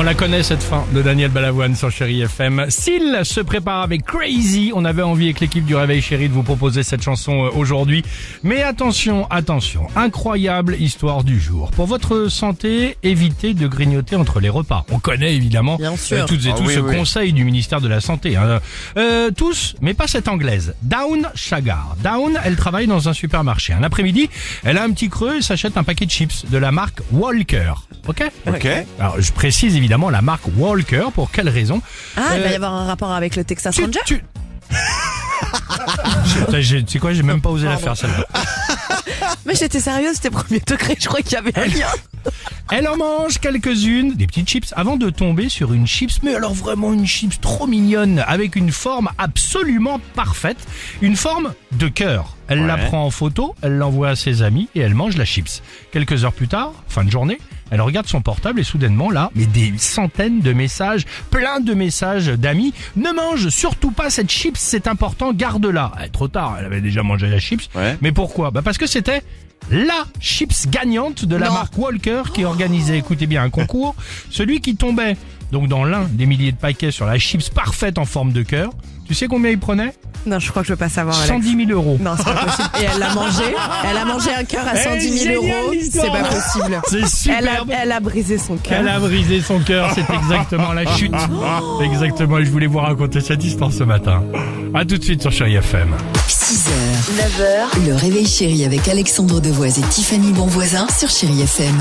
On la connaît cette fin de Daniel Balavoine sur Chéri FM. S'il se prépare avec Crazy, on avait envie avec l'équipe du Réveil Chéri de vous proposer cette chanson euh, aujourd'hui. Mais attention, attention, incroyable histoire du jour. Pour votre santé, évitez de grignoter entre les repas. On connaît évidemment Bien sûr. euh, toutes et Ah tous oui, ce oui. conseil du ministère de la Santé. hein. Euh, tous, mais pas cette anglaise. Down Chagar. Down, elle travaille dans un supermarché. Un après-midi, elle a un petit creux et s'achète un paquet de chips de la marque Walker. Ok? Ok. alors, je précise évidemment la marque Walker. Pour quelle raison Ah, il va Euh, y avoir un rapport avec le Texas tu, Ranger tu... Je- j'ai- Tu sais quoi, j'ai même pas osé la faire celle-là. Mais j'étais sérieuse, c'était premier degré, je crois qu'il y avait un lien. Elle en mange quelques-unes, des petites chips, avant de tomber sur une chips, mais alors vraiment une chips trop mignonne, avec une forme absolument parfaite, une forme de cœur. Elle la prend en photo, elle l'envoie à ses amis et elle mange la chips. Quelques heures plus tard, fin de journée, elle regarde son portable et soudainement là, mais des centaines de messages, plein de messages d'amis. Ne mange surtout pas cette chips, c'est important, garde-la. Eh, trop tard, elle avait déjà mangé la chips. Ouais. Mais pourquoi? Bah parce que c'était la chips gagnante de la Non. marque Walker qui organisait, écoutez bien, un concours. Celui qui tombait donc dans l'un des milliers de paquets sur la chips parfaite en forme de cœur. Tu sais combien il prenait? Non, je crois que je veux pas savoir, Alex. 110 000 euros. Non, c'est pas possible. Et elle l'a mangé. Elle a mangé un cœur à 110 000 géniale, euros. l'histoire. C'est pas possible. C'est Elle a, superbe. elle a brisé son cœur. Elle a brisé son cœur, c'est exactement la chute. Exactement, et je voulais vous raconter cette histoire ce matin. A tout de suite sur Chéri FM. 6h, 9h, le réveil chéri avec Alexandre Devoise et Tiffany Bonvoisin sur Chéri FM.